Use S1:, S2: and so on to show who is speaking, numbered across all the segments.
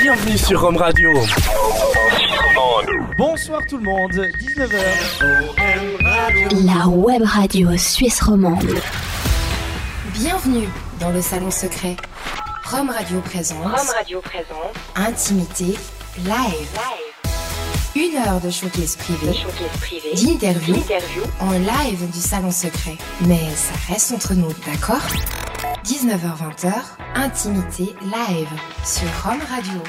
S1: Bienvenue sur Rome Radio.
S2: Bonsoir tout le monde, 19h.
S3: La web radio suisse romande.
S4: Bienvenue dans le salon secret. Rome Radio présente.
S5: Rome Radio présente.
S4: Intimité live. Une heure de showcase privé.
S5: Privé.
S4: D'interview.
S5: D'interview.
S4: En live du salon secret. Mais ça reste entre nous, d'accord? 19h-20h, Intimité live sur Rome Radio.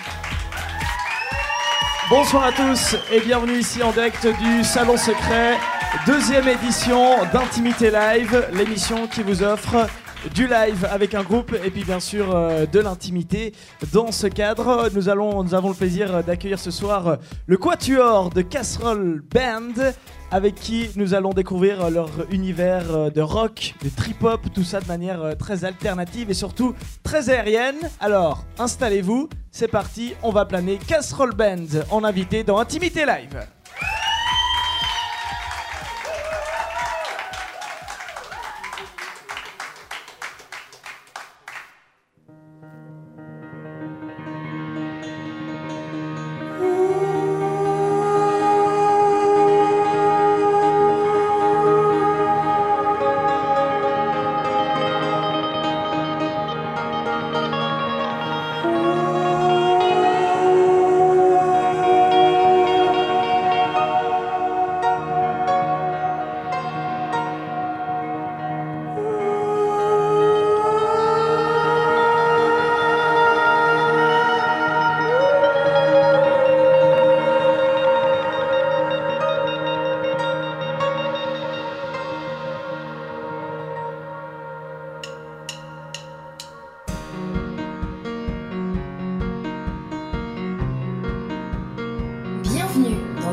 S2: Bonsoir à tous et bienvenue ici en direct du Salon Secret, deuxième édition d'Intimité Live, l'émission qui vous offre du live avec un groupe et puis bien sûr euh, de l'intimité. Dans ce cadre, nous, nous avons le plaisir d'accueillir ce soir le Quatuor de Casserole Band avec qui nous allons découvrir leur univers euh, de rock, de trip-hop, tout ça de manière euh, très alternative et surtout très aérienne. Alors, installez-vous, c'est parti, on va planer Casserole Band en invité dans Intimité Live.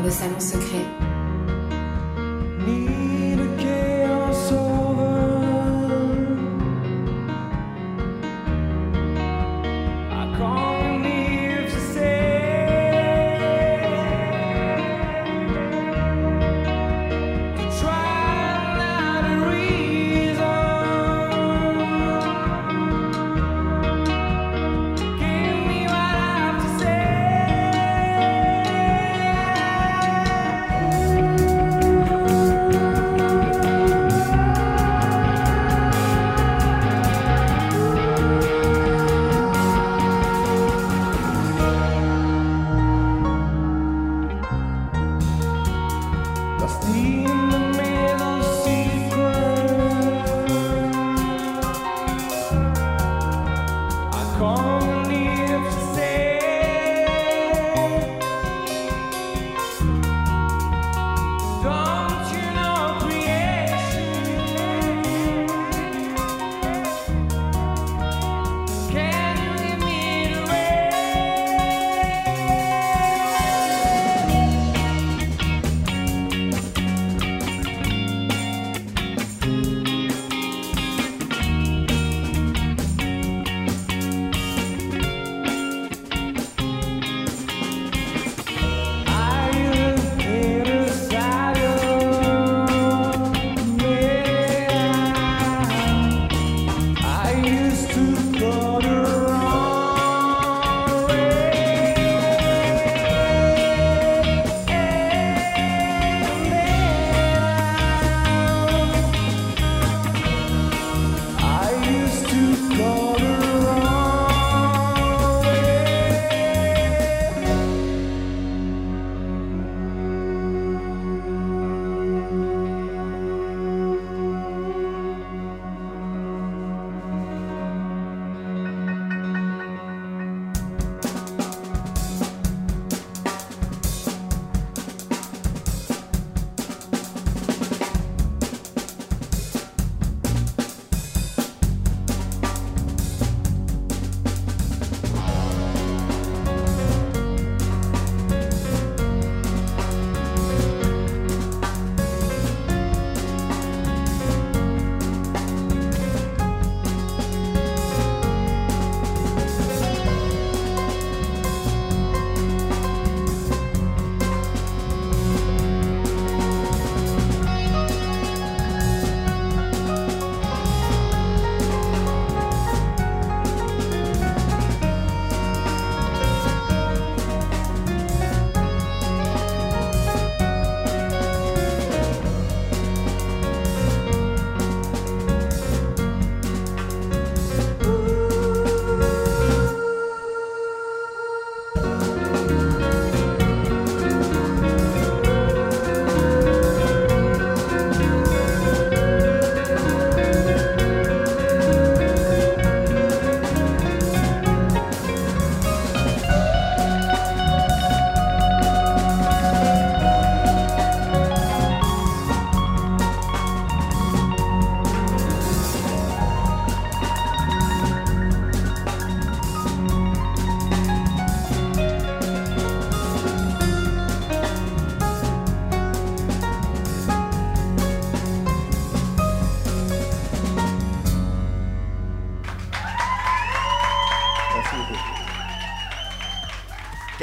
S4: Bienvenue dans le salon secret.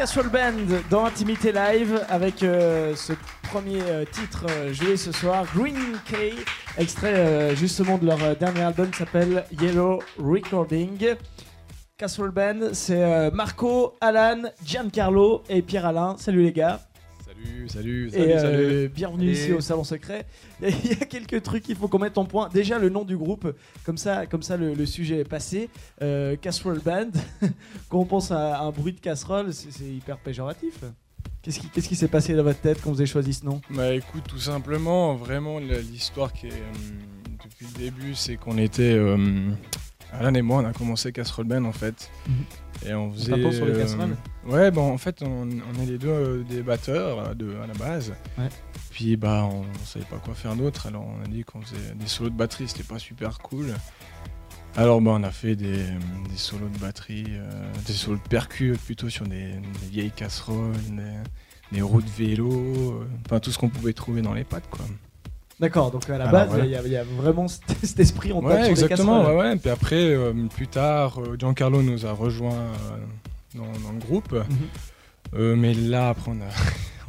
S2: Castle Band dans Intimité Live avec euh, ce premier euh, titre euh, joué ce soir, Green Key, extrait justement de leur dernier album qui s'appelle Yellow Recording. Castle Band, c'est Marco, Alan, Giancarlo et Pierre-Alain. Salut les gars.
S1: Salut, salut,
S2: Et
S1: salut,
S2: euh,
S1: salut.
S2: bienvenue
S1: Et-
S2: ici au Salon Secret. Il y a quelques trucs qu'il faut qu'on mette en point. Déjà le nom du groupe, comme ça, comme ça le, le sujet est passé. Euh, Casserole Band. quand on pense à un bruit de casserole, c'est hyper péjoratif. Qu'est-ce qui s'est passé dans votre tête quand vous avez choisi ce nom?
S1: Bah écoute, tout simplement, vraiment, l'histoire qui est euh, depuis le début, c'est qu'on était. Alan et moi, on a commencé Casserole Band en fait. Et on faisait.
S2: tape sur les
S1: euh,
S2: casseroles
S1: Ouais, bon, en fait, on, on est les deux euh, des batteurs euh, de, à la base.
S2: Ouais.
S1: Puis bah, on, savait pas quoi faire d'autre, alors on a dit qu'on faisait des solos de batterie, c'était pas super cool. Alors bah, on a fait des, des solos de batterie, euh, des solos de percu plutôt sur des, des vieilles casseroles, des, des roues de vélo, euh, enfin tout ce qu'on pouvait trouver dans les pattes quoi.
S2: D'accord, donc à la base,
S1: voilà.
S2: il y a- il y, a vraiment cet, esprit tape
S1: Ouais,
S2: sur
S1: exactement.
S2: les casseroles.
S1: Ouais, ouais. Puis après, euh, plus tard, euh, Giancarlo nous a rejoint euh, dans, dans le groupe.
S2: Mhm.
S1: Euh, mais là, après, on a,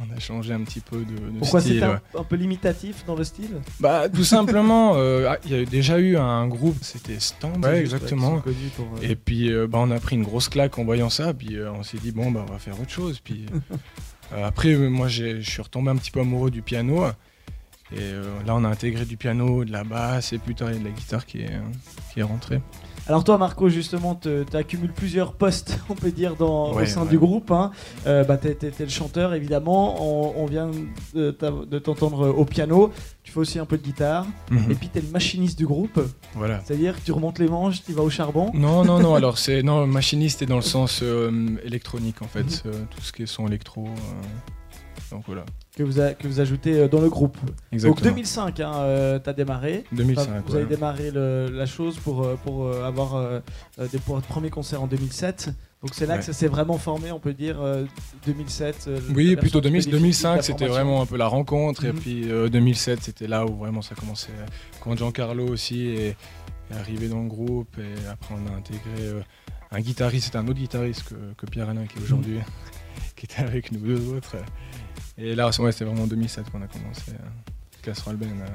S1: on a changé un petit peu de, de
S2: Pourquoi
S1: style.
S2: c'était un, un peu limitatif dans le style?
S1: Bah, tout simplement, ah, il y a déjà eu un groupe, c'était Stand. Ouais, exactement.
S2: pour,
S1: Et puis, bah, on a pris une grosse claque en voyant ça. Puis, on s'est dit, bon, bah, on va faire autre chose. Puis, après, moi, je suis retombé un petit peu amoureux du piano. Et euh, là, on a intégré du piano, de la basse, et plus tard, il y a de la guitare qui est, euh, qui est rentrée.
S2: Alors toi Marco justement tu accumules plusieurs postes on peut dire dans, au sein
S1: ouais.
S2: du groupe. Hein. Euh, bah, t'es, t'es- t'es le chanteur évidemment, on, on vient de, t'entendre au piano, tu fais aussi un peu de guitare
S1: Mhm.
S2: et puis t'es le machiniste du groupe,
S1: Voilà.
S2: c'est-à-dire que tu remontes les manches, tu vas au charbon.
S1: Non, non, non, alors c'est. Non, machiniste est dans le sens euh, électronique en fait,
S2: Mhm.
S1: euh, tout ce qui est son électro. Donc voilà.
S2: Que vous, a- que vous ajoutez euh, dans le groupe. Donc
S1: Exactement.
S2: 2005, hein, euh, t'as démarré.
S1: 2005.
S2: Enfin, vous
S1: ouais.
S2: avez démarré le- la chose pour, euh, pour euh, avoir euh, des, pour votre premier concert en 2007. Donc c'est là
S1: Ouais.
S2: que ça s'est vraiment formé, on peut dire, euh, 2007. euh, la
S1: Oui, plutôt
S2: qui
S1: 2000
S2: bénéficie de
S1: 2005,
S2: la
S1: c'était vraiment un peu la rencontre. Et
S2: Mhm.
S1: puis euh, 2007, c'était là où vraiment ça commençait. Quand Giancarlo aussi est, est arrivé dans le groupe. Et après, on a intégré un guitariste, un autre guitariste que, que Pierre Alain qui est aujourd'hui, qui était avec nous deux autres. Et là, ouais, c'était vraiment en 2007 qu'on a commencé. Euh, Casserole Ben. euh,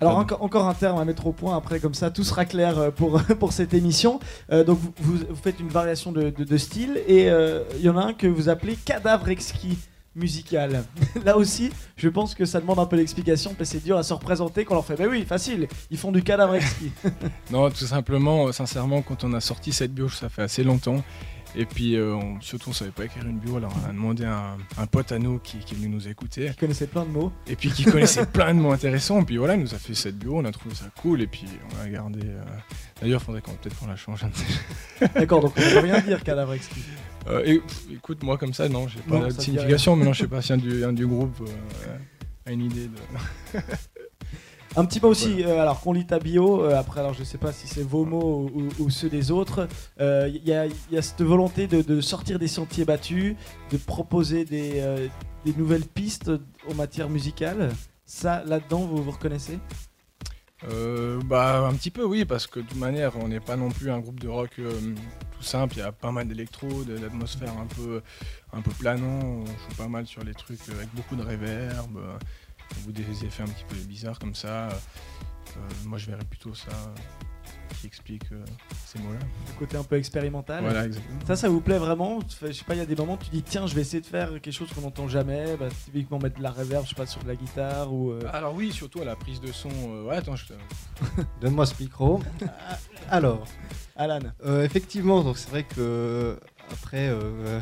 S2: Alors
S1: Pardon.
S2: encore, encore un terme à mettre au point, après comme ça tout sera clair euh, pour, pour cette émission. Euh, donc vous, vous- vous faites une variation de, de- de style et euh, il y en a un que vous appelez cadavre exquis musical. Là aussi, je pense que ça demande un peu d'explication parce que c'est dur à se représenter quand on leur fait, bah oui, facile, ils font du cadavre exquis.
S1: Non, tout simplement, euh, sincèrement, quand on a sorti cette bio, ça fait assez longtemps. Et puis, euh, on- surtout, on savait pas écrire une bio, alors on a demandé à un, un pote à nous qui, qui est venu nous écouter.
S2: Ils connaissaient plein de mots.
S1: Et puis, qui connaissait plein de mots intéressants. Et puis voilà, il nous a fait cette bio, on a trouvé ça cool. Et puis, on a gardé. euh, D'ailleurs, faudrait qu'on peut-être qu'on la change.
S2: D'accord, donc on ne peut rien dire cadavre exquis.
S1: Euh, et, pff, écoute, moi, comme ça, non, j'ai pas
S2: Non,
S1: de signification. Mais non, je sais pas si un du, un du groupe euh, a une idée de.
S2: Un petit peu aussi, euh, alors qu'on lit ta bio, euh, après alors je sais pas si c'est vos mots ou, ou ceux des autres, euh, il y, a- il y a cette volonté de, de sortir des sentiers battus, de proposer des, euh, des nouvelles pistes en matière musicale. Ça, là-dedans, vous vous reconnaissez?
S1: Euh, bah un petit peu oui parce que de toute manière on n'est pas non plus un groupe de rock euh, tout simple, il y a pas mal d'électro, de l'atmosphère un peu un peu planant, on joue pas mal sur les trucs euh, avec beaucoup de reverb, euh, ou des effets un petit peu bizarres comme ça. Euh, moi je verrais plutôt ça euh, qui explique euh, ces mots-là.
S2: Le côté un peu expérimental.
S1: Voilà exactement.
S2: Ça, ça vous plaît vraiment? Je sais pas, il y a des moments où tu dis tiens, je vais essayer de faire quelque chose qu'on n'entend jamais, bah, typiquement mettre de la reverb, je sais pas, sur de la guitare ou. euh,
S1: Alors oui surtout à la prise de son. euh, ouais attends je te...
S6: Donne-moi ce micro. Alors,
S2: Alan.
S6: euh, effectivement, donc c'est vrai que après, euh,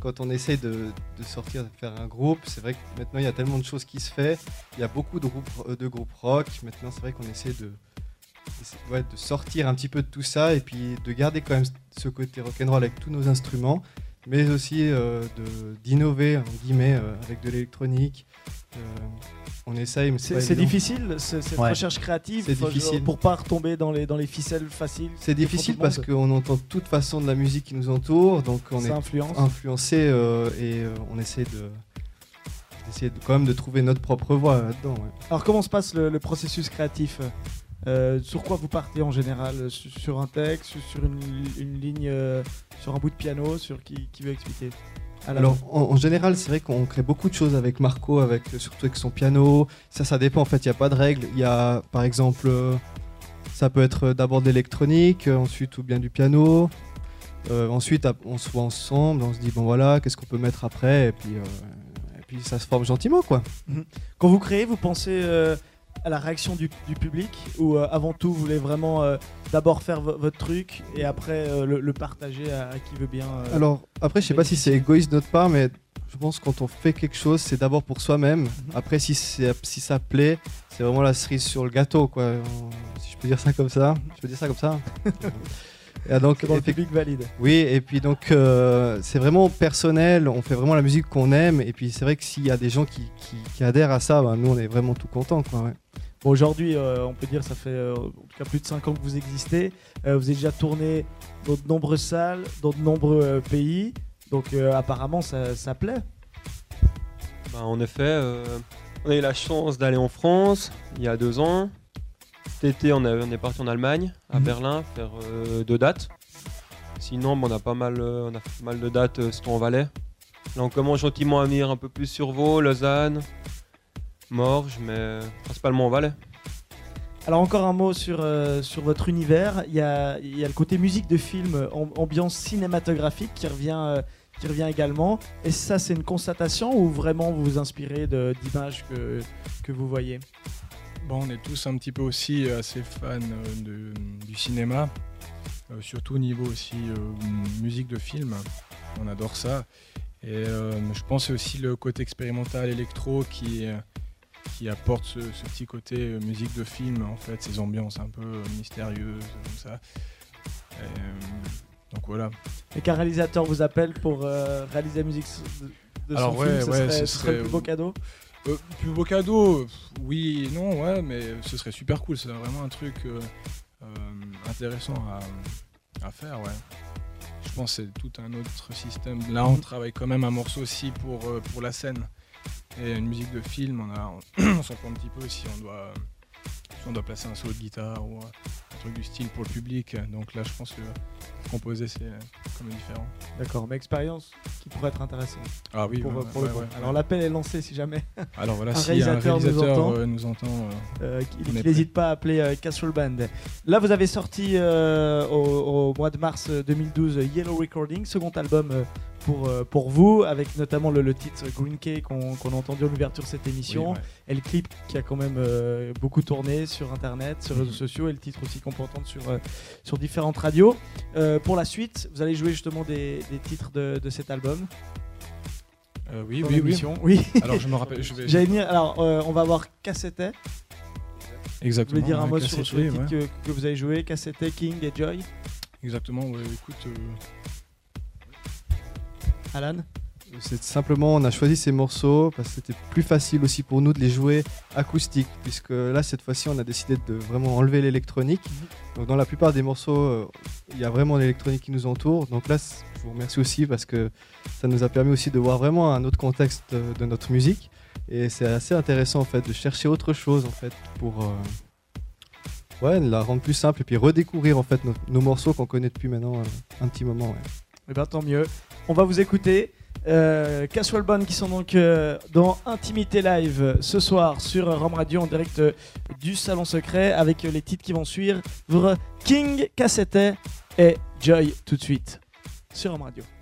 S6: quand on essaie de, de sortir, de faire un groupe, c'est vrai que maintenant il y a tellement de choses qui se fait. Il y a beaucoup de groupes, euh, de rock. Maintenant, c'est vrai qu'on essaie de, de sortir un petit peu de tout ça et puis de garder quand même ce côté rock'n'roll avec tous nos instruments, mais aussi euh, d'innover guillemets euh, avec de l'électronique. On essaye, mais c'est
S2: difficile ce- cette
S6: Ouais.
S2: recherche créative
S6: C'est difficile.
S2: pour pas retomber dans les, dans les ficelles faciles.
S6: C'est difficile parce qu'on entend de toute façon de la musique qui nous entoure, donc on
S2: ça
S6: est
S2: influence.
S6: influencé euh, et euh, on essaie de d'essayer de, quand même de trouver notre propre voix là-dedans. ouais.
S2: Alors comment se passe le, le processus créatif Euh, Sur quoi vous partez en général Sur, sur un texte, sur une, une ligne, sur un bout de piano, sur qui, qui veut expliquer?
S6: Alors en, en général, c'est vrai qu'on crée beaucoup de choses avec Marco, avec surtout avec son piano. Ça, ça dépend. En fait, il n'y a pas de règle. Il y a, par exemple, euh, ça peut être d'abord de l'électronique, euh, ensuite ou bien du piano. Euh, ensuite, on se voit ensemble, on se dit bon voilà, qu'est-ce qu'on peut mettre après, et puis, euh, et puis ça se forme gentiment quoi.
S2: Quand vous créez, vous pensez euh, à la réaction du, du public ou euh, avant tout, vous voulez vraiment euh, d'abord faire vo- votre truc et après euh, le, le partager à, à qui veut bien
S6: Alors après, je sais pas si c'est égoïste de notre part, mais je pense que quand on fait quelque chose, c'est d'abord pour soi-même. Après, si, si ça plaît, c'est vraiment la cerise sur le gâteau, quoi. Si je peux dire ça comme ça. Je peux dire ça comme ça. Et donc,
S2: dans le public valide.
S6: oui, et puis donc euh, c'est vraiment personnel, on fait vraiment la musique qu'on aime, et puis c'est vrai que s'il y a des gens qui, qui- qui adhèrent à ça, ben, nous on est vraiment tout contents. Quoi, ouais.
S2: Bon, aujourd'hui, euh, on peut dire ça fait euh, en tout cas plus de 5 ans que vous existez. Euh, vous avez déjà tourné dans de nombreuses salles, dans de nombreux euh, pays. Donc euh, apparemment, ça, ça plaît.
S7: Bah, en effet, euh, on a eu la chance d'aller en France il y a deux ans. Cet été, on, a- on est parti en Allemagne, à
S2: Mhm.
S7: Berlin, faire euh, deux dates. Sinon, bah, on a pas mal, euh, on a fait pas mal de dates euh, en Valais. Là, on commence gentiment à venir un peu plus sur Vaud, Lausanne, Morges, mais principalement en Valais.
S2: Alors encore un mot sur, euh, sur votre univers. Il y a, il y a le côté musique de film, am- ambiance cinématographique qui revient, euh, qui revient également. Et ça, c'est une constatation ou vraiment vous vous inspirez d'images que, que vous voyez?
S1: Bon, on est tous un petit peu aussi euh, assez fans euh, de- du cinéma, euh, surtout au niveau aussi euh, musique de film. On adore ça. Et euh, je pense aussi le côté expérimental électro qui, qui apporte ce, ce petit côté musique de film, en fait, ces ambiances un peu mystérieuses, comme ça. Et, donc voilà.
S2: Et qu'un réalisateur vous appelle pour réaliser la musique de, de
S1: Alors
S2: son
S1: ouais,
S2: film, ce,
S1: ouais,
S2: serait,
S1: ce
S2: ce serait le plus beau cadeau?
S1: Euh, plus beau cadeau, oui et non, ouais, mais ce serait super cool. C'est vraiment un truc euh, euh, intéressant à, faire. Je pense que c'est tout un autre système. Là, on travaille quand même un morceau aussi pour, euh, la scène. Et une musique de film, on, s'en prend un petit peu si on doit, on doit placer un solo de guitare ou un truc du style pour le public. Donc là, je pense que composer, c'est quand même différent.
S2: D'accord, mais expérience qui pourrait être intéressante.
S1: Ah oui,
S2: pour,
S1: ouais,
S2: pour
S1: ouais, ouais,
S2: Alors l'appel est lancé si jamais
S1: Alors voilà,
S2: un
S1: si un
S2: réalisateur nous
S1: réalisateur
S2: entend.
S1: euh, nous entend, euh,
S2: euh,
S1: prêt.
S2: n'hésite pas à appeler Castle Band. Là, vous avez sorti au, au mois de mars euh, 2012 Yellow Recording, second album pour, euh, pour vous, avec notamment le, le titre Green Key qu'on a entendu en ouverture de cette émission,
S1: oui, ouais.
S2: et le clip qui a quand même euh, beaucoup tourné sur internet, sur les réseaux
S1: Mhm.
S2: sociaux, et le titre aussi qu'on peut entendre sur, euh, sur différentes radios. Euh, pour la suite, vous allez jouer justement des, des titres de, de cet album
S1: oui, oui, oui. Alors je me rappelle, je vais
S2: J'allais venir. Alors, on va voir Cassette.
S1: Exactement.
S2: voulez dire un mot sur, sur les titres
S1: ouais.
S2: que, que vous avez joué Cassette, King et Joy
S1: Exactement. Ouais, écoute,
S2: Alan
S6: C'est simplement, on a choisi ces morceaux parce que c'était plus facile aussi pour nous de les jouer acoustiques, puisque là, cette fois-ci, on a décidé de vraiment enlever l'électronique. Donc, dans la plupart des morceaux, euh, il y a vraiment l'électronique qui nous entoure. Donc là, je vous remercie aussi parce que ça nous a permis aussi de voir vraiment un autre contexte de, de notre musique. Et c'est assez intéressant, en fait, de chercher autre chose, en fait, pour euh, ouais, la rendre plus simple et puis redécouvrir, en fait, nos, nos morceaux qu'on connaît depuis maintenant euh, un petit moment. ouais.
S2: Eh bien, tant mieux. On va vous écouter. Euh, qui sont donc euh, dans Intimité Live ce soir sur Rome Radio en direct euh, du Salon Secret avec euh, les titres qui vont suivre King, Cassette et Joy tout de suite sur Rome Radio.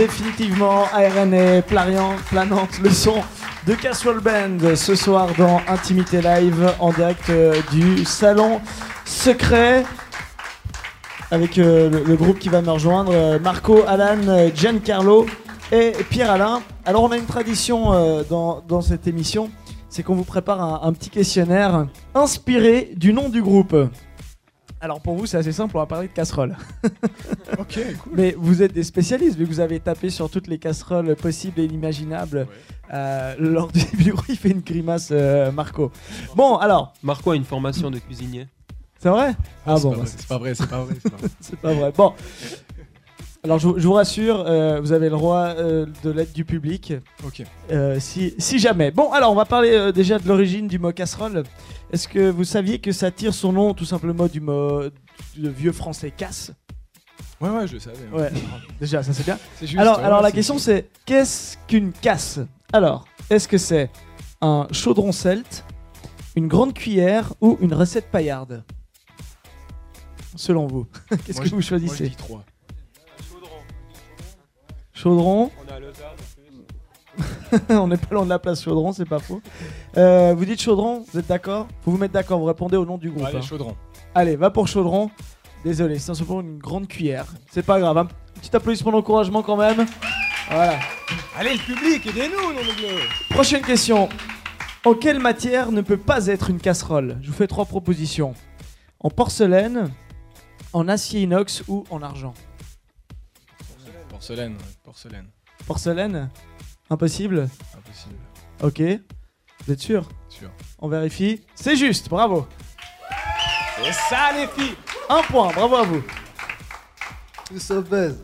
S2: Définitivement ARN Plarian, planante le son de Casserole Band ce soir dans Intimité Live en direct euh, du salon secret avec euh, le, groupe qui va me rejoindre euh, Marco, Alan, Giancarlo et Pierre-Alain. Alors on a une tradition dans, cette émission, c'est qu'on vous prépare un petit questionnaire inspiré du nom du groupe. Alors pour vous c'est assez simple, on va parler de casserole.
S1: Ok, cool.
S2: Mais vous êtes des spécialistes, vu que vous avez tapé sur toutes les casseroles possibles et inimaginables. Euh, lors du bureau, il fait une grimace, euh, Marco. Bon, alors,
S7: Marco a une formation de cuisinier.
S2: c'est vrai? Ah
S1: c'est
S2: bon,
S1: pas
S2: bah,
S1: vrai, c'est pas vrai, c'est pas vrai. c'est pas vrai.
S2: c'est pas vrai. Bon. Alors, je, vous- je vous rassure, euh, vous avez le droit euh, de l'aide du public,
S1: Ok.
S2: euh, si, si jamais. Bon, alors, on va parler déjà de l'origine du mot casserole. Est-ce que vous saviez que ça tire son nom tout simplement du mot du vieux français casse?
S1: Ouais, ouais, je le savais. hein.
S2: Ouais, déjà, ça c'est bien.
S1: C'est juste.
S2: Alors,
S1: ouais,
S2: alors la question c'est qu'est-ce qu'une casse? Alors, est-ce que c'est un chaudron celte, une grande cuillère ou une recette paillarde? Selon vous, qu'est-ce
S1: Moi,
S2: que vous
S1: Moi, je
S2: choisissez?
S1: dis 3.
S2: Chaudron,
S7: On a Lausanne.
S2: on n'est pas loin de la place Chaudron, c'est pas faux. Euh, vous dites Chaudron, vous êtes d'accord? Faut vous mettre d'accord, vous répondez au nom du groupe.
S1: Allez,
S2: hein.
S1: chaudron.
S2: Allez, va pour Chaudron. Désolé, c'est simplement une grande cuillère. C'est pas grave, un petit applaudissement d'encouragement quand même. Voilà.
S1: Allez, le public, aidez-nous, non de bleu.
S2: Prochaine question. En quelle matière ne peut pas être une casserole? Je vous fais trois propositions. En porcelaine, en acier inox ou en argent?
S1: Porcelaine, ouais, porcelaine.
S2: Porcelaine Impossible
S1: Impossible.
S2: Ok. Vous êtes sûr
S1: Sûr.
S2: On vérifie. C'est juste, bravo.
S1: C'est ça, les filles
S2: Un point, bravo à vous.
S6: Nous sommes belles.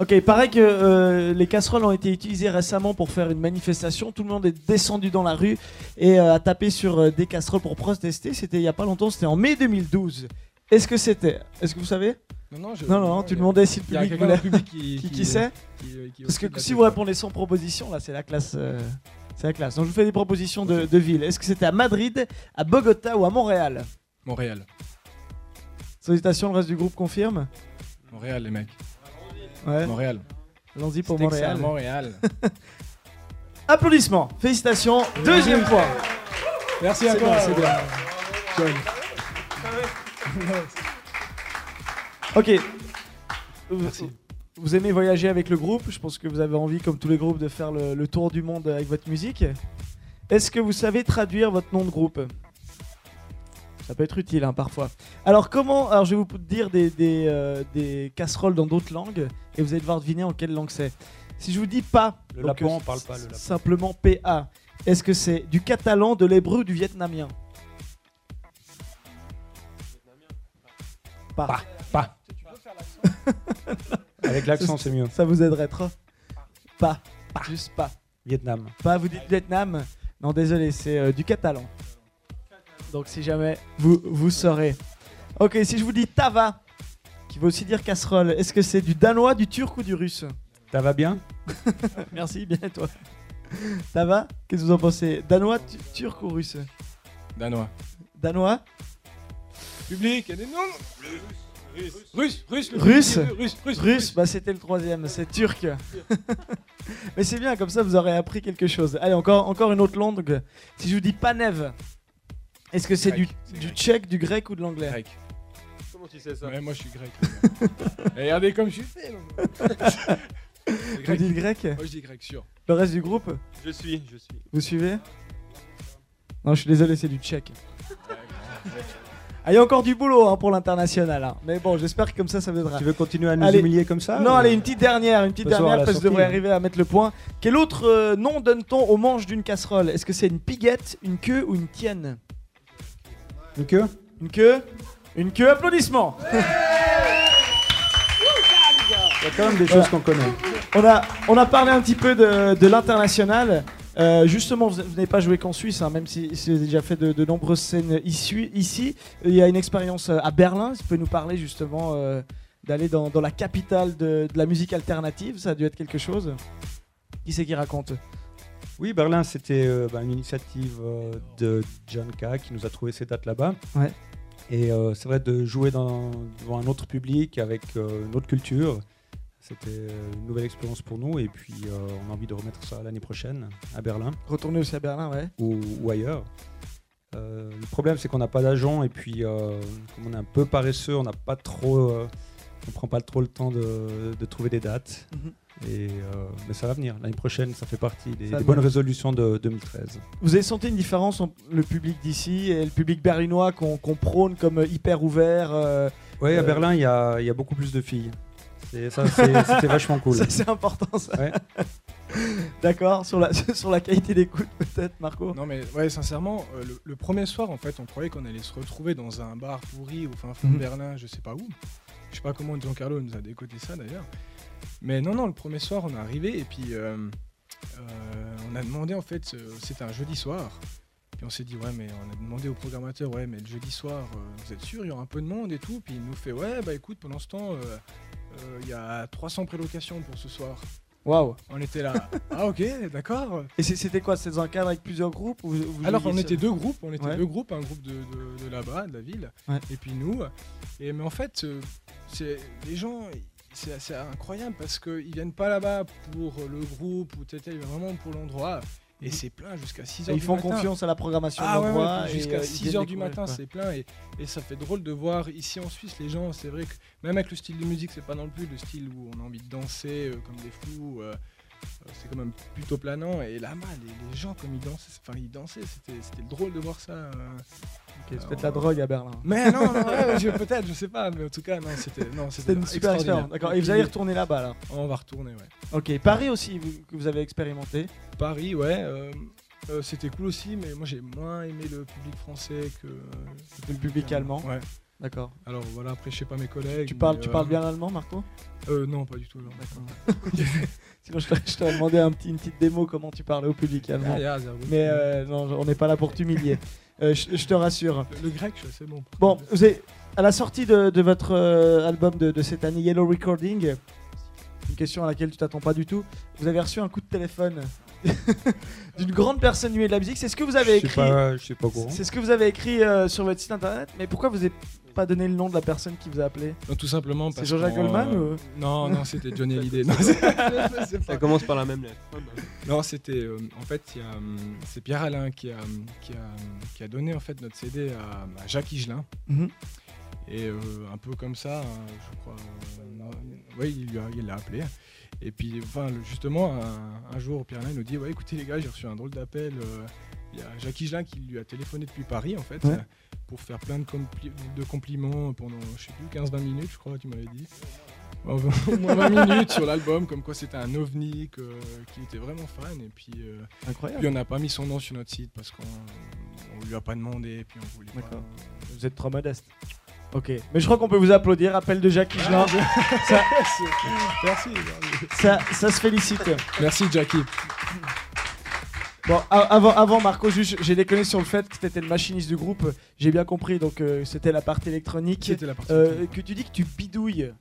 S2: Ok, il paraît que euh, les casseroles ont été utilisées récemment pour faire une manifestation. Tout le monde est descendu dans la rue et euh, a tapé sur euh, des casseroles pour protester. C'était il y a pas longtemps, c'était en mai 2012. Est-ce que c'était Est-ce que vous savez?
S1: Non, non, je.
S2: Non, non, non, tu demandais si le public voulait.
S1: public qui.
S2: Qui, qui sait
S1: qui- euh,
S2: Parce que si vous répondez sans proposition, là, c'est la classe. euh, c'est la classe. Donc je vous fais des propositions de, de villes. Est-ce que c'était à Madrid, à Bogota ou à Montréal
S1: Montréal.
S2: Sollicitations, le reste du groupe confirme
S1: Montréal, les mecs.
S2: Ouais.
S1: Montréal.
S2: Allons-y pour Montréal.
S1: Montréal.
S2: Applaudissements, félicitations, deuxième point.
S1: Merci à toi.
S2: c'est bien.
S1: John.
S2: Ok.
S1: Merci.
S2: Vous, aimez voyager avec le groupe? Je pense que vous avez envie, comme tous les groupes, de faire le, le tour du monde avec votre musique. Est-ce que vous savez traduire votre nom de groupe? Ça peut être utile hein, parfois. Alors comment Alors je vais vous dire des, des, euh, des casseroles dans d'autres langues et vous allez devoir deviner en quelle langue c'est. Si je vous dis pas,
S8: Le
S2: donc, euh,
S8: on parle pas le.
S2: Simplement PA. Est-ce que c'est du catalan, de l'hébreu ou du vietnamien? Pas.
S1: Pas.
S8: Avec l'accent, c'est mieux.
S2: Ça vous aiderait trop Pas. Juste pas.
S8: Vietnam.
S2: Pas, vous dites Vietnam Non, désolé, c'est euh, du catalan. Donc si jamais vous, vous saurez. Ok, si je vous dis tava, qui veut aussi dire casserole, est-ce que c'est du danois, du turc ou du russe?
S8: Ça va bien?
S2: Merci, bien et toi? Tava Qu'est-ce que vous en pensez? Danois, tu- turc ou russe?
S1: Danois.
S2: Danois?
S1: Public, aidez-nous. Russe. Russe. Russe. le
S2: Russe.
S1: public, Russe. Russe.
S2: Russe, bah c'était le troisième, c'est turc. Mais c'est bien, comme ça vous aurez appris quelque chose. Allez, encore, encore une autre langue. Si je vous dis panev, est-ce que c'est du, du tchèque, du grec ou de l'anglais
S1: Grec.
S7: Comment tu sais ça
S1: Ouais, moi je suis grec. Et regardez comme je suis fait.
S2: Vous
S1: grec.
S2: dites grec
S1: Moi je dis grec, sûr.
S2: Le reste du groupe
S7: Je suis, je suis.
S2: Vous suivez Non, je suis désolé, c'est du tchèque. Ah, il y a encore du boulot hein, pour l'international. hein. Mais bon, j'espère que comme ça, ça aidera.
S8: Tu veux continuer à nous
S2: Allez.
S8: humilier comme ça
S2: Non,
S8: ou-
S2: allez, une petite dernière, une petite dernière parce que je devrais arriver à mettre le point. Quel autre euh, nom donne-t-on au manche d'une casserole? Est-ce que c'est une piguette, une queue ou une tienne?
S8: Une queue?
S2: Une queue Une queue, applaudissements
S8: Il y a quand même des
S2: Voilà.
S8: choses qu'on connaît.
S2: on a, on a parlé un petit peu de, de l'international. Euh, justement, vous, n'avez pas joué qu'en Suisse, hein, même si, avez déjà fait de, de nombreuses scènes ici, ici. Il y a une expérience euh, à Berlin. Vous pouvez nous parler justement euh, d'aller dans, dans la capitale de, de la musique alternative. Ça a dû être quelque chose. Qui c'est qui raconte?
S8: Oui, Berlin, c'était euh, bah, une initiative de K qui nous a trouvé ces dates là-bas.
S2: Ouais.
S8: Et c'est vrai de jouer dans, devant un autre public avec une autre culture. C'était euh, une nouvelle expérience pour nous et puis euh, on a envie de remettre ça l'année prochaine à Berlin
S2: Retourner aussi à Berlin, ouais.
S8: ou, ou ailleurs. Euh, le problème c'est qu'on n'a pas d'agent et puis euh, comme on est un peu paresseux, on n'a pas trop, on prend pas trop le temps de, de trouver des dates.
S2: Mhm.
S8: Et, euh, mais ça va venir. L'année prochaine, ça fait partie des, bonnes résolutions de 2013.
S2: Vous avez senti une différence entre le public d'ici et le public berlinois qu'on prône comme hyper ouvert euh,
S8: Oui, à
S2: Euh,
S8: Berlin, il y a, il y a beaucoup plus de filles. Ça, c'était vachement cool.
S2: C'est important ça.
S8: Ouais.
S2: D'accord, sur la, sur la qualité d'écoute peut-être, Marco?
S1: Non mais ouais sincèrement euh, le, le premier soir en fait on croyait qu'on allait se retrouver dans un bar pourri au fin fond
S2: Mhm.
S1: de Berlin je sais pas où. Je sais pas comment Giancarlo nous a décoté ça d'ailleurs. Mais non non le premier soir on est arrivé et puis euh, euh, on a demandé en fait euh, c'était un jeudi soir. Puis on s'est dit ouais mais on a demandé au programmateur ouais mais le jeudi soir euh, vous êtes sûr il y aura un peu de monde et tout puis il nous fait ouais bah écoute pendant ce temps euh, il y a 300 prélocations pour ce soir.
S2: Waouh
S1: On était là ah ok d'accord.
S2: Et c'était quoi C'était dans un cadre avec plusieurs groupes ou vous- vous
S1: Alors on était deux groupes, on était
S2: Ouais.
S1: deux groupes, un groupe de, de- de là-bas, de la ville,
S2: Ouais.
S1: et puis nous. Et mais en fait, euh, c'est les gens, c'est assez incroyable parce qu'ils viennent pas là-bas pour le groupe ou tel, mais vraiment pour l'endroit. Et
S2: Mhm.
S1: c'est plein jusqu'à 6
S2: Et
S1: h
S2: ils font confiance à la programmation
S1: Ah
S2: de
S1: ouais, ouais, jusqu'à
S2: euh, ils
S1: 6
S2: viennent
S1: h du matin, c'est plein. Et, et ça fait drôle de voir ici en Suisse les gens, c'est vrai que même avec le style de musique, c'est pas non plus le style où on a envie de danser euh, comme des fous. euh, euh, c'est quand même plutôt planant et là-bas les, les gens comme ils dansaient enfin ils dansaient c'était c'était drôle de voir ça euh.
S2: C'est peut-être la drogue à Berlin.
S1: mais non, non ouais, je- peut-être je sais pas mais en tout cas non c'était non
S2: C'était une super expérience. D'accord. Et vous allez retourner là-bas là.
S1: on va retourner ouais
S2: Ok. Paris aussi vous- que vous avez expérimenté.
S1: Paris ouais euh, euh, c'était cool aussi mais moi j'ai moins aimé le public français que
S2: Le public allemand.
S1: ouais
S2: D'accord.
S1: alors voilà après je sais pas mes collègues
S2: Tu parles,
S1: mais,
S2: tu
S1: euh,
S2: parles bien allemand, Marco?
S1: Euh, non pas du tout non.
S2: Sinon, je t'aurais- demandé un petit, une petite démo comment tu parlais au public allemand.
S1: Ah, yeah, sehr gut.
S2: Mais euh, non, on n'est pas là pour t'humilier. Euh, je, je te rassure.
S1: le, le grec sais bon
S2: Bon, vous avez, à la sortie de, de votre euh, album de, de cette année Yellow Recording, une question à laquelle tu t'attends pas du tout, vous avez reçu un coup de téléphone d'une grande personne de la musique. C'est ce que vous avez écrit.
S8: pas, je sais pas au courant.
S2: C'est ce que vous avez écrit euh, sur votre site internet. Mais pourquoi vous n'avez pas donné le nom de la personne qui vous a appelé?
S1: Non, tout simplement
S2: C'est Jean-Jacques
S1: qu'on,
S2: Goldman
S1: euh,
S2: ou-
S1: Non, non, c'était Johnny Hallyday. Non,
S7: Ça commence par la même lettre.
S1: Non, c'était euh, en fait, c'est Pierre Alain qui a, qui, a, qui a donné en fait notre CD à, à Jacques Higelin.
S2: Mhm.
S1: Et euh, un peu comme ça, hein, je crois. oui, il lui a- il l'a appelé. Et puis, enfin, justement, un, un jour, Pierre nous dit Ouais, écoutez, les gars, j'ai reçu un drôle d'appel. euh, Il y a Jacques Higelin qui lui a téléphoné depuis Paris, en fait,
S2: Ouais.
S1: euh, pour faire plein de, compli- de compliments pendant, je sais plus, 15-20 minutes, je crois, tu m'avais dit. Au moins 20 minutes sur l'album, comme quoi c'était un ovni, qu'il était vraiment fan. Et puis, euh,
S2: Incroyable.
S1: puis on n'a pas mis son nom sur notre site parce qu'on on lui a pas demandé, et puis on voulait pas.
S2: Vous êtes trop modeste. Ok, mais je crois qu'on peut vous applaudir. Appel de Jacques Higelin. ça,
S1: Merci,
S2: ça, ça se félicite.
S1: merci Jackie.
S2: Bon, avant, avant Marco, juste, j'ai déconné sur le fait que c'était le machiniste du groupe. J'ai bien compris, donc euh, c'était la partie électronique.
S1: C'était la partie.
S2: Euh, que tu dis que tu bidouilles.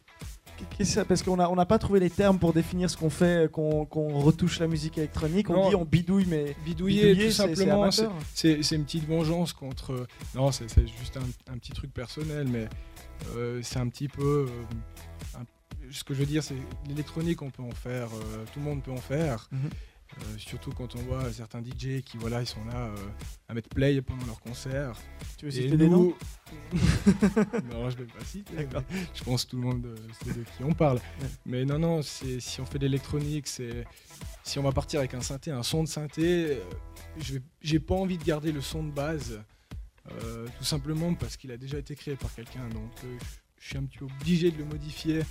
S2: Parce qu'on n'a on n'a pas trouvé les termes pour définir ce qu'on fait, euh, qu'on qu'on retouche la musique électronique. On
S1: Non.
S2: dit on bidouille, mais
S1: Bidouiller, tout
S2: c'est- c'est
S1: simplement, c'est- une petite vengeance contre. Non, c'est juste un, un petit truc personnel, mais euh, c'est un petit peu. euh, un- ce que je veux dire, c'est l'électronique, on peut en faire, euh, tout le monde peut en faire.
S2: Mhm.
S1: Euh, surtout quand on voit certains DJ qui voilà ils sont là euh, à mettre play pendant leur concert.
S2: Tu veux citer des noms?
S1: Non, je vais pas citer. Je pense que tout le monde euh, sait de qui on parle.
S2: Ouais.
S1: Mais non, non, c'est si on fait de l'électronique, c'est si on va partir avec un synthé, un son de synthé, j'ai pas envie de garder le son de base, tout simplement parce qu'il a déjà été créé par quelqu'un, donc je suis un petit peu obligé de le modifier.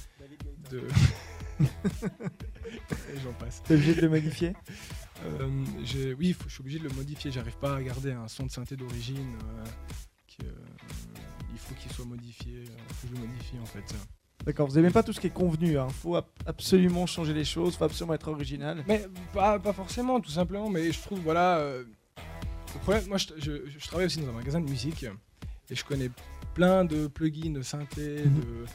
S1: De... Et j'en passe.
S2: T'es obligé de le modifier
S1: Euh, j'ai- oui, faut- je suis obligé de le modifier. J'arrive pas à garder un son de synthé d'origine. euh, qui, euh, il faut qu'il soit modifié. euh, que je le modifie en fait.
S2: D'accord, vous aimez pas tout ce qui est convenu. Il faut ab- absolument changer les choses, faut absolument être original.
S1: Mais pas, pas forcément, tout simplement. Mais je trouve, voilà. le problème, moi, je, je- je travaille aussi dans un magasin de musique et je connais plein de plugins de synthé.
S2: Mhm.
S1: de,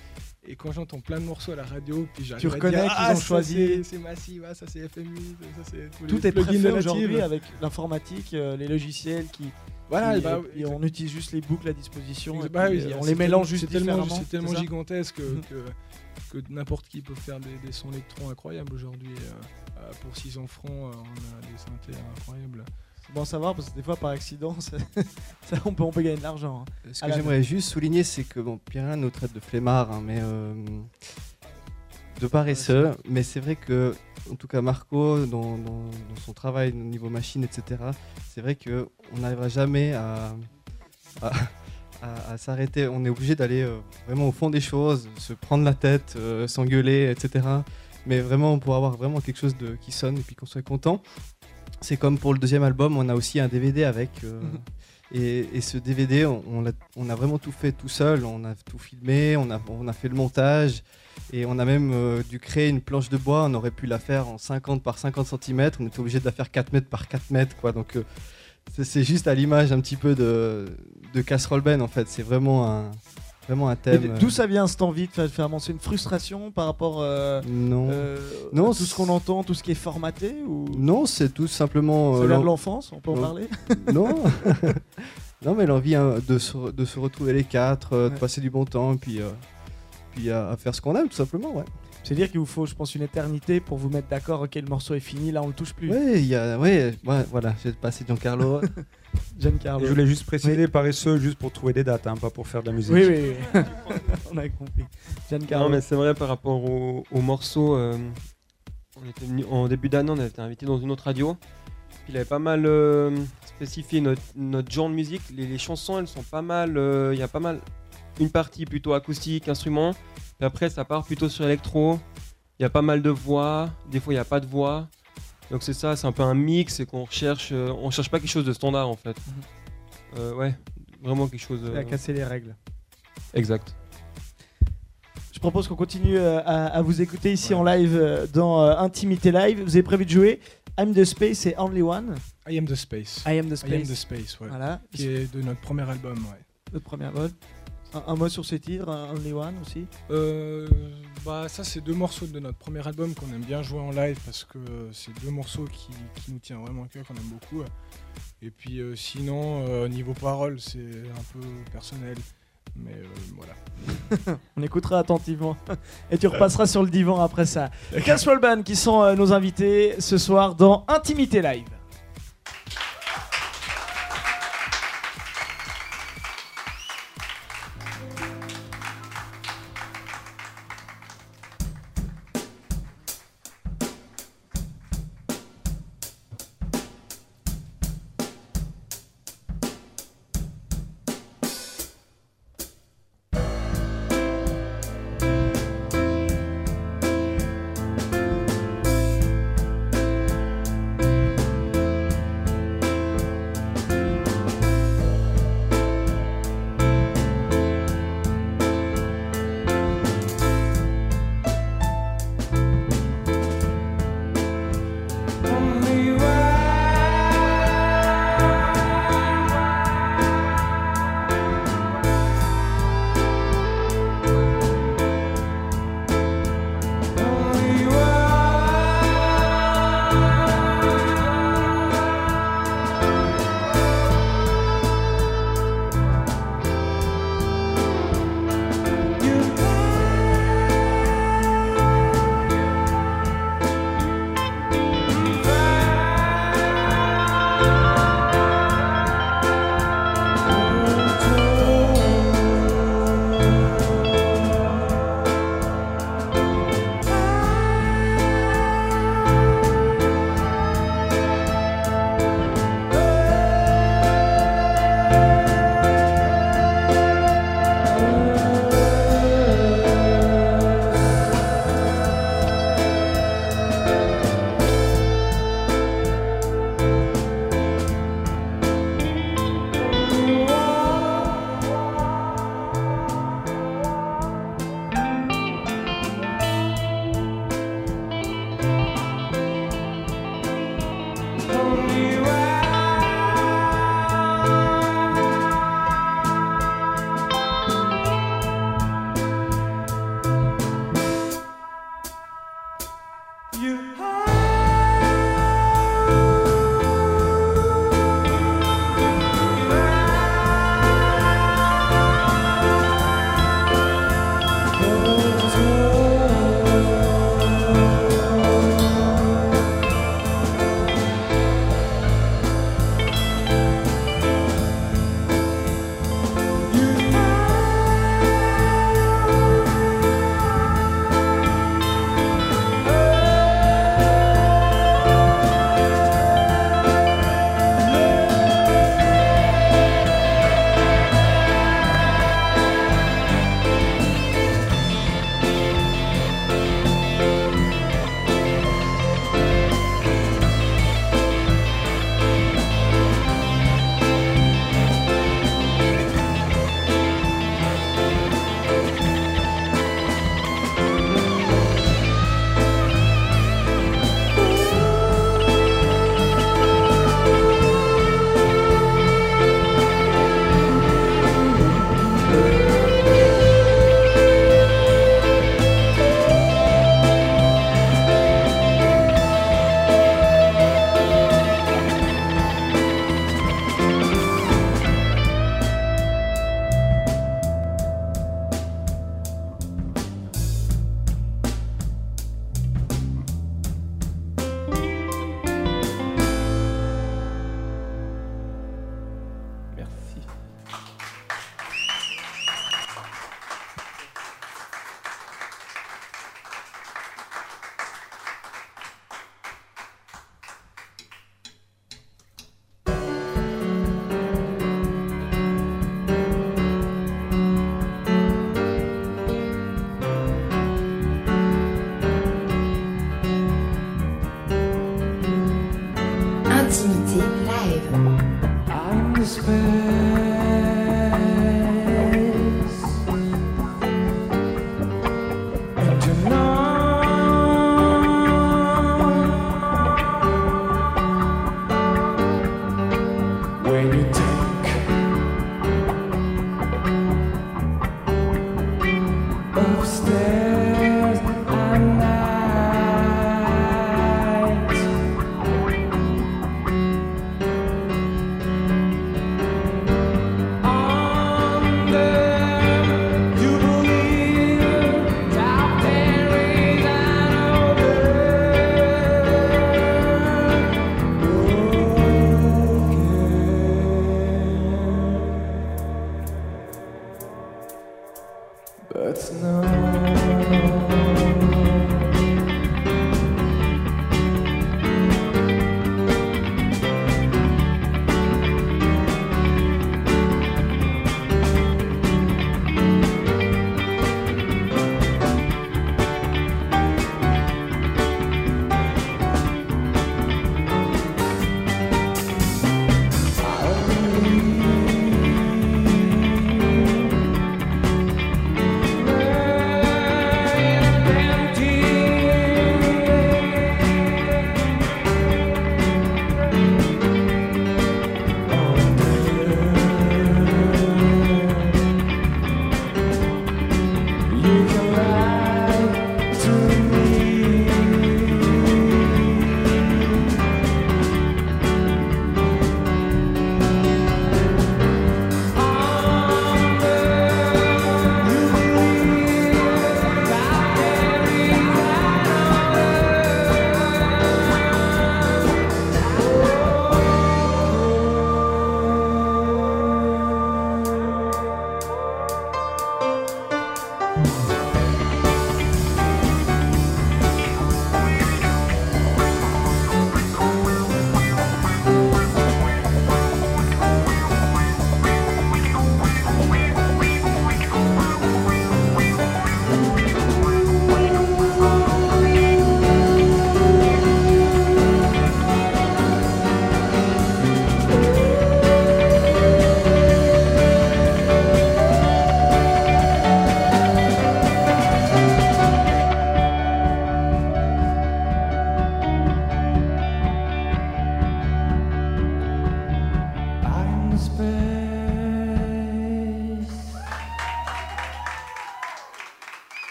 S1: et quand j'entends plein de morceaux à la radio, puis j'arrive
S2: Tu
S1: à
S2: reconnais
S1: dire,
S2: qu'ils
S1: ah,
S2: ont choisi-
S1: c'est- Massive, ah, ça c'est FM8, ça c'est tous les
S2: Tout est
S1: plugins
S2: aujourd'hui avec l'informatique, euh, les logiciels qui.
S1: Voilà,
S2: et,
S1: bah,
S2: et on utilise juste les boucles à disposition. et
S1: Bah oui,
S2: euh, on les mélange juste
S1: C'est tellement,
S2: différemment.
S1: c'est tellement
S2: c'est ça
S1: gigantesque que, que n'importe qui peut faire des, des sons électro incroyables aujourd'hui. euh, pour 600 francs, on a des synthés incroyables.
S2: C'est bon à savoir parce que des fois par accident, ça, ça, on, peut, on peut gagner de l'argent. hein.
S6: Ce que j'aimerais juste souligner, c'est que bon, Pierre nous traite de flemmards, hein, mais euh, de paresseux. Mais c'est vrai que, en tout cas, Marco, dans, dans- dans son travail au niveau machine, etc., c'est vrai que on n'arrivera jamais à, à, à- à s'arrêter. On est obligé d'aller euh, vraiment au fond des choses, se prendre la tête, euh, s'engueuler, etc. Mais vraiment pour avoir vraiment quelque chose de, qui sonne et puis qu'on soit content. C'est comme pour le deuxième album, on a aussi un DVD avec. euh,
S2: Mhm.
S6: et, et ce DVD, on, on l'a- on a vraiment tout fait tout seul. On a tout filmé, on a, on a fait le montage. Et on a même euh, dû créer une planche de bois. On aurait pu la faire en 50 par 50 cm. On était obligé de la faire 4 mètres par 4 mètres. Quoi. Donc euh, c'est- c'est juste à l'image un petit peu de, de Casserole Ben en fait. C'est vraiment un, vraiment un thème.
S2: D'où ça vient cette envie de faire, avancer une frustration par rapport
S6: euh,
S2: euh,
S6: Non.
S2: euh,
S6: Non,
S2: à tout ce qu'on entend, tout ce qui est formaté ou?
S6: Non, c'est tout simplement. euh,
S2: de
S6: l'en-
S2: l'enfance On peut en parler?
S6: Non. non, mais l'envie hein, de, se, de se retrouver les quatre, euh, de passer du bon temps, puis, euh, puis à, à faire ce qu'on aime, tout simplement, ouais.
S2: C'est-à-dire qu'il vous faut, je pense, une éternité pour vous mettre d'accord. Ok, le morceau est fini, là on le touche plus.
S6: Ouais, il y a, ouais, ouais, voilà, j'ai passé Giancarlo.
S2: Giancarlo.
S8: Je voulais juste préciser paresseux juste pour trouver des dates, hein, pas pour faire de la musique.
S2: Oui, oui, oui. on a compris. Giancarlo.
S7: Non, mais c'est vrai par rapport au, au morceau. euh, on était venu, en début d'année, on a été invité dans une autre radio. Il avait pas mal euh, spécifié notre, notre genre de musique. Les, les chansons, elles sont pas mal. euh, Il y a pas mal. Une partie plutôt acoustique, instrument. Après, ça part plutôt sur électro. Il y a pas mal de voix. Des fois, il n'y a pas de voix. Donc c'est ça, c'est un peu un mix et qu'on recherche. euh, on cherche pas quelque chose de standard en fait. Euh, ouais, vraiment quelque chose.
S2: Il
S7: euh,
S2: a cassé les règles.
S7: exact.
S2: Je propose qu'on continue euh, à, à vous écouter ici en live dans Intimité Live. Vous avez prévu de jouer I'm the Space et Only One.
S1: I Am the Space.
S2: I Am the
S1: I Am
S2: Space.
S1: the Space, ouais.
S2: Voilà.
S1: Qui est de notre premier album, ouais.
S2: Le premier vol. Un, un mot sur ces titres, un Only One aussi.
S1: Euh, bah ça c'est deux morceaux de notre premier album qu'on aime bien jouer en live parce que c'est deux morceaux qui, qui nous tiennent vraiment à cœur, qu'on aime beaucoup. Et puis euh, sinon euh, niveau paroles c'est un peu personnel, mais voilà.
S2: On écoutera attentivement. Et tu repasseras sur le divan après ça. Caswell Band qui sont nos invités ce soir dans Intimité Live.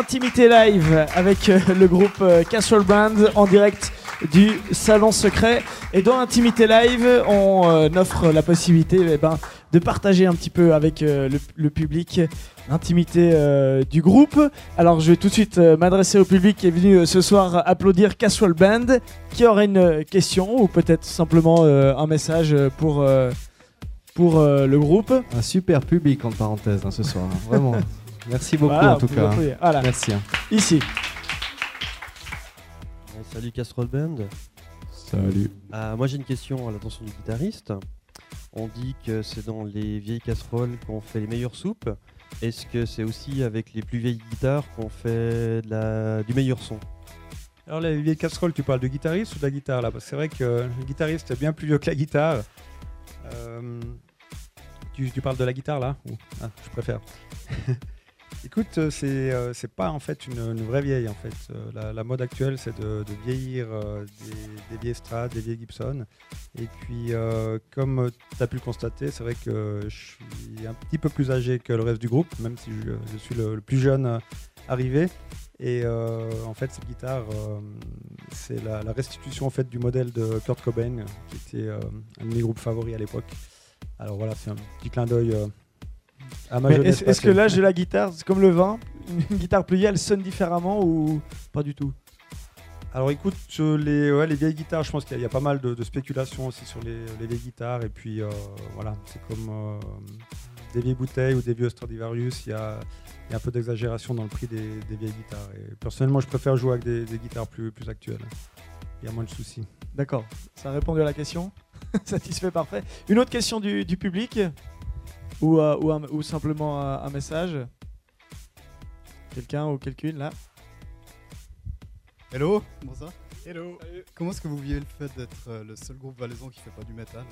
S2: Intimité live avec euh, le groupe euh, Castle Brand en direct du salon secret. Et dans Intimité live, on euh, offre la possibilité eh ben, de partager un petit peu avec le, le public l'intimité euh, du groupe. Alors je vais tout de suite euh, m'adresser au public qui est venu ce soir applaudir Castle Band, qui aurait une question ou peut-être simplement euh, un message pour, pour euh, le groupe.
S6: Un super public en parenthèse hein, ce soir. hein. Vraiment. Merci beaucoup
S2: Voilà,
S6: en tout cas.
S2: Voilà,
S6: Merci. hein.
S2: ici.
S9: Ouais, Salut Casserole Band.
S6: Salut.
S9: Ah, moi j'ai une question à l'attention du guitariste. On dit que c'est dans les vieilles casseroles qu'on fait les meilleures soupes. Est-ce que c'est aussi avec les plus vieilles guitares qu'on fait de la... du meilleur son?
S8: Alors les vieilles casseroles, tu parles de guitariste ou de la guitare là? Parce que c'est vrai que le guitariste est bien plus vieux que la guitare. Euh, tu, tu parles de la guitare là? Ou- Ah, Je préfère. Écoute, euh, c'est euh, c'est pas en fait une, vraie vieille en fait. Euh, la, mode actuelle c'est de, vieillir des, vieilles Strad, des vieilles Gibson. Et puis comme tu as pu le constater, c'est vrai que je suis un petit peu plus âgé que le reste du groupe, même si je, suis le, plus jeune arrivé. Et en fait, cette guitare, c'est la, restitution en fait, du modèle de Kurt Cobain, qui était un de mes groupes favoris à l'époque. Alors voilà, c'est un petit clin d'œil
S2: Est-ce que l'âge de la guitare, c'est comme le vin Une guitare plus vieille, elle sonne différemment ou pas du tout?
S8: Alors écoute, les, ouais, les vieilles guitares, je pense qu'il y, a- il y a pas mal de, de spéculation aussi sur les, les vieilles guitares. Et puis euh, voilà, c'est comme euh, des vieilles bouteilles ou des vieux Stradivarius, il y a, il y a un peu d'exagération dans le prix des, des vieilles guitares. Et personnellement, je préfère jouer avec des, des guitares plus, plus actuelles. Il y a moins de soucis.
S2: D'accord, ça a répondu à la question. Satisfait, parfait. Une autre question du, du public ou, euh, ou, un- ou simplement un, un message Quelqu'un ou quelqu'une là
S10: Hello, bonsoir.
S1: Hello.
S10: Comment est-ce que vous vivez le fait d'être euh, le seul groupe valaisan qui fait pas du métal?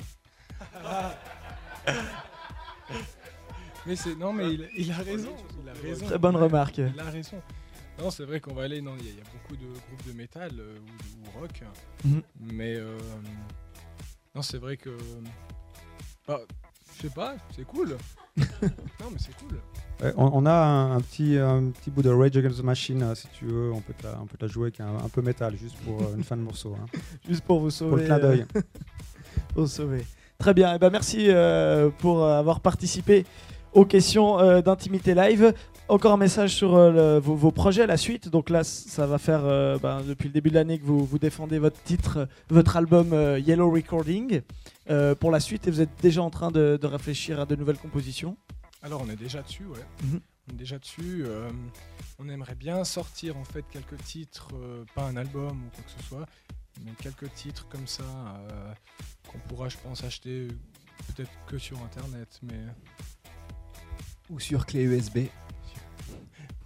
S1: Mais c'est non mais il, il a raison, il a raison.
S2: Très bonne remarque.
S1: Il a raison. Non, c'est vrai qu'on va aller. Non, il y, a- il y a beaucoup de groupes de métal euh, ou, ou rock,
S2: Mhm.
S1: mais euh, non, c'est vrai que. Bah, je sais pas, c'est cool. non, mais c'est cool.
S8: Ouais, on, on a un, un petit, un petit bout de Rage Against the Machine, euh, si tu veux, on peut te la, on peut te la jouer avec un, un peu métal, juste pour euh, une fin de morceau. hein.
S2: Juste pour vous sauver.
S8: Pour le clin d'œil.
S2: euh, pour vous sauver. Très bien, et ben merci euh, pour avoir participé aux questions euh, d'intimité live. Encore un message sur euh, le- vos, vos projets, la suite. Donc là, ça va faire euh, ben, depuis le début de l'année que vous, vous défendez votre titre, euh, votre album euh, Yellow Recording. euh, pour la suite, et vous êtes déjà en train de, de réfléchir à de nouvelles compositions?
S1: Alors, on est déjà dessus, ouais.
S2: Mhm.
S1: On est déjà dessus. euh, on aimerait bien sortir en fait quelques titres, euh, pas un album ou quoi que ce soit, mais quelques titres comme ça euh, qu'on pourra, je pense, acheter peut-être que sur internet, mais
S6: Ou sur clé USB.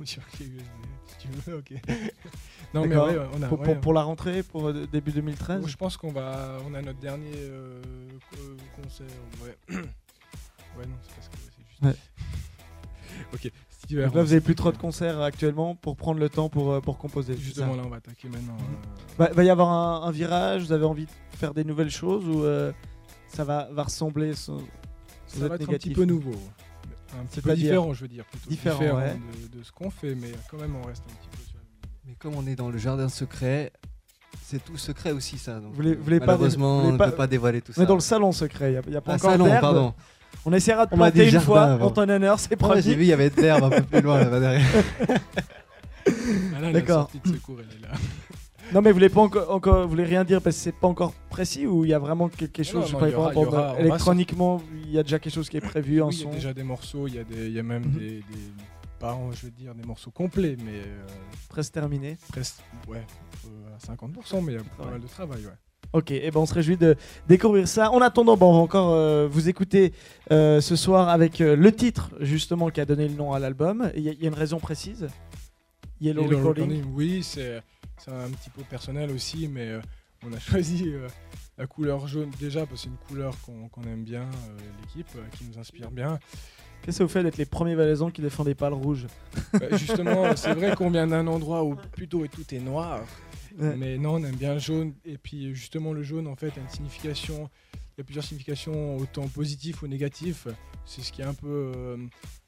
S1: Ou sur clé USB, si tu veux, ok. non, mais
S2: D'accord.
S1: ouais, on a.
S2: pour,
S1: ouais,
S2: pour- pour la rentrée, pour euh, début 2013
S1: Je pense qu'on va, on a notre dernier euh, co- concert. Ouais. ouais, non, c'est parce que c'est juste.
S2: Ouais.
S1: ok.
S2: Donc là, vous avez plus trop de concerts actuellement pour prendre le temps pour, euh, pour composer.
S1: Justement, là, on va attaquer maintenant. euh,
S2: Va, va y avoir un, un virage Vous avez envie de faire des nouvelles choses ou euh, ça va, va ressembler sans- sans
S1: Ça va être un petit peu nouveau. Un petit peu différent, je veux dire. Plutôt
S2: Différent,
S1: différent,
S2: ouais.
S1: de, de ce qu'on fait, mais quand même, on reste un petit peu sur la
S6: Mais comme on est dans le jardin secret, c'est tout secret aussi ça. Donc,
S2: Vous voulez- pas
S6: malheureusement, on ne
S2: pas-
S6: peut pas dévoiler tout
S2: On
S6: ça.
S2: est dans le salon secret, il n'y a, y a pas
S6: Ah,
S2: encore
S6: salon,
S2: d'herbe.
S6: pardon.
S2: On essaiera de
S6: On m'a dit
S2: planter une
S6: jardin
S2: fois
S6: avant.
S2: en ton honneur, c'est
S6: Ouais,
S2: promis.
S6: J'ai vu, il y avait de l'herbe un peu plus loin là-bas derrière.
S1: Ah là, la
S2: D'accord.
S1: sortie de secours, elle est là.
S2: Non mais vous voulez pas encore, encore vous voulez rien dire parce que c'est pas encore précis ou il y a vraiment quelque chose,
S1: non,
S2: je sais pas,
S1: aura-
S2: exemple,
S1: aura-
S2: électroniquement, il y a déjà quelque chose qui est prévu en
S1: Oui, il y
S2: son.
S1: a déjà des morceaux, il y a, des, il y a même
S2: Mhm.
S1: des, des- Pas, je veux dire, des morceaux complets, mais. euh,
S2: Presque terminé.
S1: presque. Ouais, euh, à 50%, mais il y a pas mal de travail, ouais.
S2: Ok, et ben on se réjouit de découvrir ça. En attendant, bon, on va encore euh, vous écouter euh, ce soir avec euh, le titre justement qui a donné le nom à l'album. Il y, a- il y a une raison précise. Yellow,
S1: le
S2: Recording.
S1: recording, Oui, c'est c'est un petit peu personnel aussi, mais euh, on a choisi euh, la couleur jaune déjà parce que c'est une couleur qu'on aime bien, euh, l'équipe, qui nous inspire bien.
S2: Qu'est-ce que vous faites d'être les premiers valaisans qui défendaient pas le rouge
S1: Bah, justement, c'est vrai qu'on vient d'un endroit où plutôt tout est noir,
S2: Ouais.
S1: mais non, on aime bien le jaune. Et puis justement, le jaune, en fait, a une signification. Y a plusieurs significations, autant positives ou négatives. C'est ce qui est un peu euh,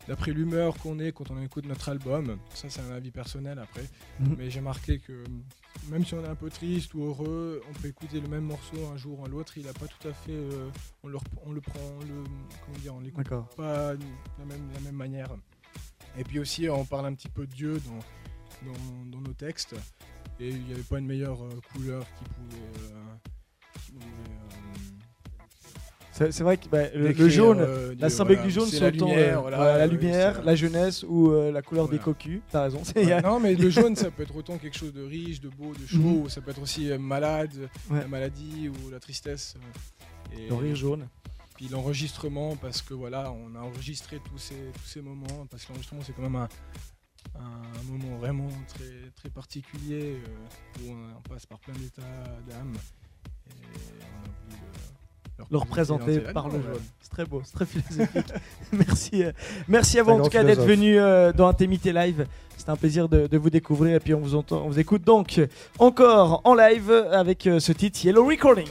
S1: d'après l'humeur qu'on est quand on écoute notre album. Ça, c'est un avis personnel après.
S4: Mhm.
S1: Mais j'ai marqué que même si on est un peu triste ou heureux, on peut écouter le même morceau un jour ou l'autre. Il n'a pas tout à fait. euh, on, le, on le prend. on le, comment dire On l'écoute pas de la même, la même manière. Et puis aussi, on parle un petit peu de Dieu dans, dans, dans nos textes. Et il n'y avait pas une meilleure euh, couleur qui pouvait. euh, qui pouvait,
S4: C'est vrai que bah, le, jaune,
S1: euh,
S4: la symbolique
S1: voilà.
S4: du jaune,
S1: C'est
S4: autant,
S1: lumière,
S4: euh,
S1: voilà,
S4: la
S1: oui,
S4: lumière, la jeunesse ou euh, la couleur des cocus. T'as raison.
S1: Ouais, non, mais le jaune, ça peut être autant quelque chose de riche, de beau, de chaud,
S4: Mhm.
S1: ou ça peut être aussi euh, malade,
S4: Ouais.
S1: la maladie ou la tristesse. euh, Et
S4: Le rire jaune.
S1: puis l'enregistrement, parce que voilà, on a enregistré tous ces, tous ces moments, parce que l'enregistrement, c'est quand même un, un moment vraiment très, très particulier, euh, où on, on passe par plein d'états d'âme. Et on a voulu le,
S4: représenter
S1: présenter
S4: par le jaune. C'est très beau, c'est très philosophique. merci, euh, merci à vous en tout cas d'être venu euh, dans Intimité Live. C'était un plaisir de, de vous découvrir et puis on vous entend, on vous écoute donc encore en live avec euh, ce titre Yellow Recording.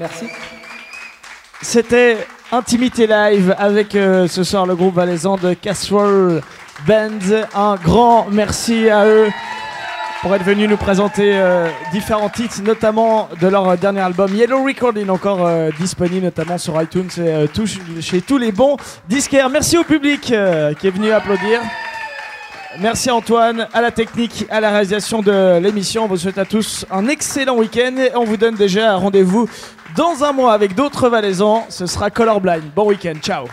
S2: Merci. C'était Intimité Live avec euh, ce soir le groupe valaisan de Casserole Band. Un grand merci à eux pour être venus nous présenter euh, différents titres, notamment de leur dernier album Yellow Recording, encore euh, disponible notamment sur iTunes et euh, chez tous les bons disquaires. Merci au public euh, qui est venu applaudir. Merci Antoine, à la technique, à la réalisation de l'émission. On vous souhaite à tous un excellent week-end et on vous donne déjà un rendez-vous dans un mois avec d'autres valaisans. Ce sera Colorblind. Bon week-end, ciao